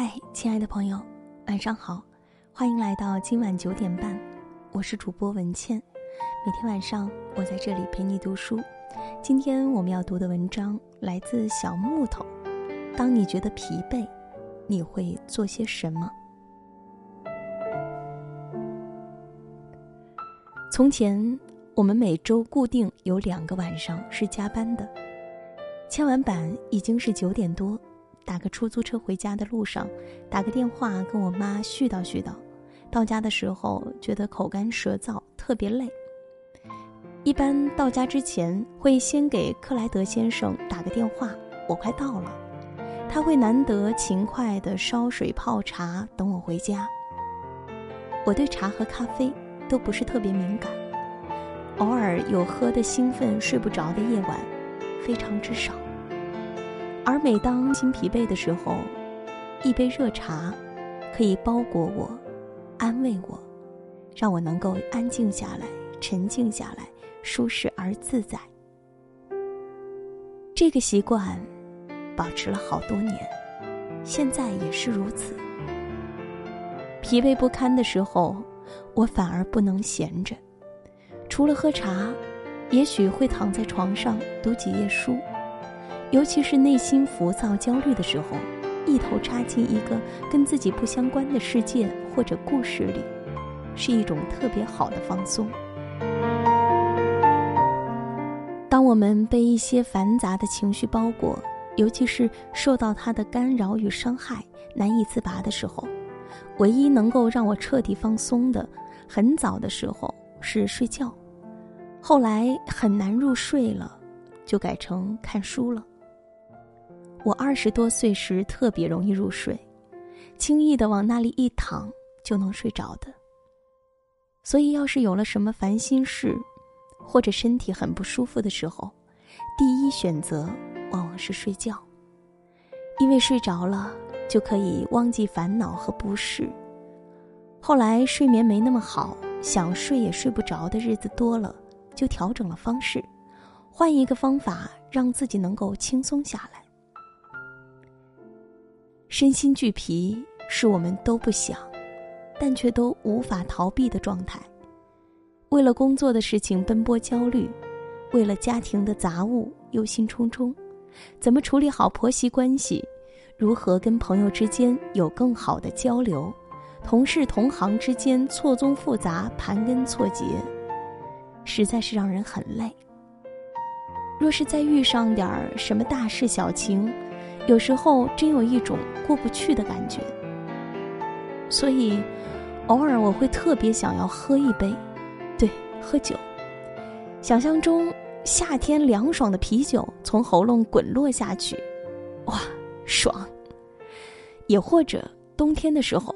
嗨，亲爱的朋友，晚上好，欢迎来到今晚九点半，我是主播文倩。每天晚上我在这里陪你读书。今天我们要读的文章来自小木头。当你觉得疲惫，你会做些什么？从前，我们每周固定有两个晚上是加班的。签完版已经是九点多。打个出租车回家的路上，打个电话跟我妈絮叨絮叨，到家的时候觉得口干舌燥，特别累。一般到家之前会先给克莱德先生打个电话，我快到了，他会难得勤快的烧水泡茶等我回家。我对茶和咖啡都不是特别敏感，偶尔有喝的兴奋睡不着的夜晚，非常之少。而每当心疲惫的时候，一杯热茶可以包裹我，安慰我，让我能够安静下来、沉静下来、舒适而自在。这个习惯保持了好多年，现在也是如此。疲惫不堪的时候，我反而不能闲着，除了喝茶，也许会躺在床上读几页书。尤其是内心浮躁、焦虑的时候，一头扎进一个跟自己不相关的世界或者故事里，是一种特别好的放松。当我们被一些繁杂的情绪包裹，尤其是受到它的干扰与伤害，难以自拔的时候，唯一能够让我彻底放松的，很早的时候是睡觉，后来很难入睡了，就改成看书了。我二十多岁时特别容易入睡，轻易的往那里一躺就能睡着的。所以，要是有了什么烦心事，或者身体很不舒服的时候，第一选择往往是睡觉，因为睡着了就可以忘记烦恼和不适。后来睡眠没那么好，想睡也睡不着的日子多了，就调整了方式，换一个方法让自己能够轻松下来。身心俱疲是我们都不想，但却都无法逃避的状态。为了工作的事情奔波焦虑，为了家庭的杂物忧心忡忡，怎么处理好婆媳关系？如何跟朋友之间有更好的交流？同事同行之间错综复杂、盘根错节，实在是让人很累。若是再遇上点儿什么大事小情，有时候真有一种过不去的感觉，所以偶尔我会特别想要喝一杯，对，喝酒。想象中夏天凉爽的啤酒从喉咙滚落下去，哇，爽！也或者冬天的时候，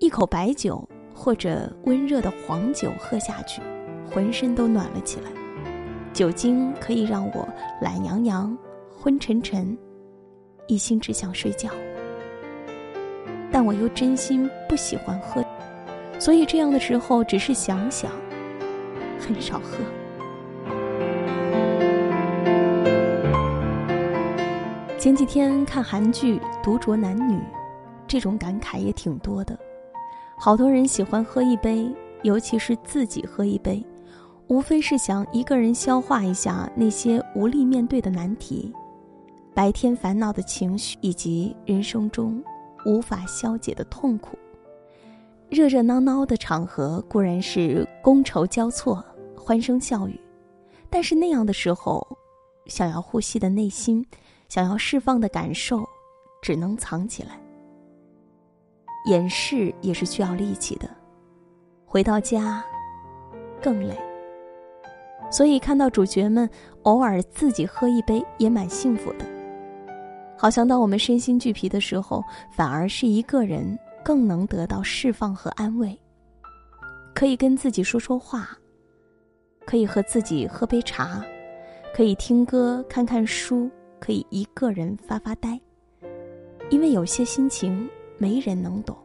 一口白酒或者温热的黄酒喝下去，浑身都暖了起来。酒精可以让我懒洋洋、昏沉沉。一心只想睡觉，但我又真心不喜欢喝，所以这样的时候只是想想，很少喝。前几天看韩剧《独酌男女》，这种感慨也挺多的。好多人喜欢喝一杯，尤其是自己喝一杯，无非是想一个人消化一下那些无力面对的难题。白天烦恼的情绪，以及人生中无法消解的痛苦。热热闹闹的场合固然是觥筹交错、欢声笑语，但是那样的时候，想要呼吸的内心，想要释放的感受，只能藏起来。掩饰也是需要力气的，回到家更累。所以看到主角们偶尔自己喝一杯，也蛮幸福的。好像当我们身心俱疲的时候，反而是一个人更能得到释放和安慰。可以跟自己说说话，可以和自己喝杯茶，可以听歌、看看书，可以一个人发发呆。因为有些心情没人能懂，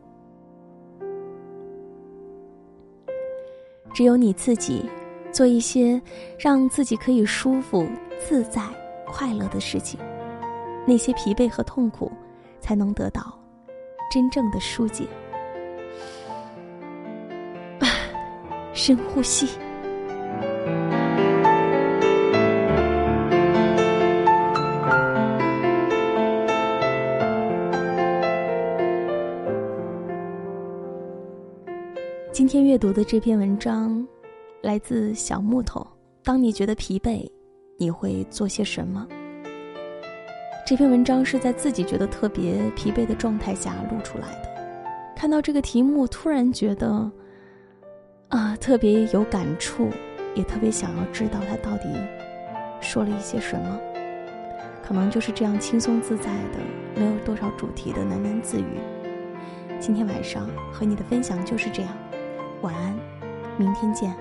只有你自己做一些让自己可以舒服、自在、快乐的事情。那些疲惫和痛苦，才能得到真正的疏解。深呼吸。今天阅读的这篇文章，来自小木头。当你觉得疲惫，你会做些什么？这篇文章是在自己觉得特别疲惫的状态下录出来的。看到这个题目，突然觉得，啊，特别有感触，也特别想要知道他到底说了一些什么。可能就是这样轻松自在的，没有多少主题的喃喃自语。今天晚上和你的分享就是这样。晚安，明天见。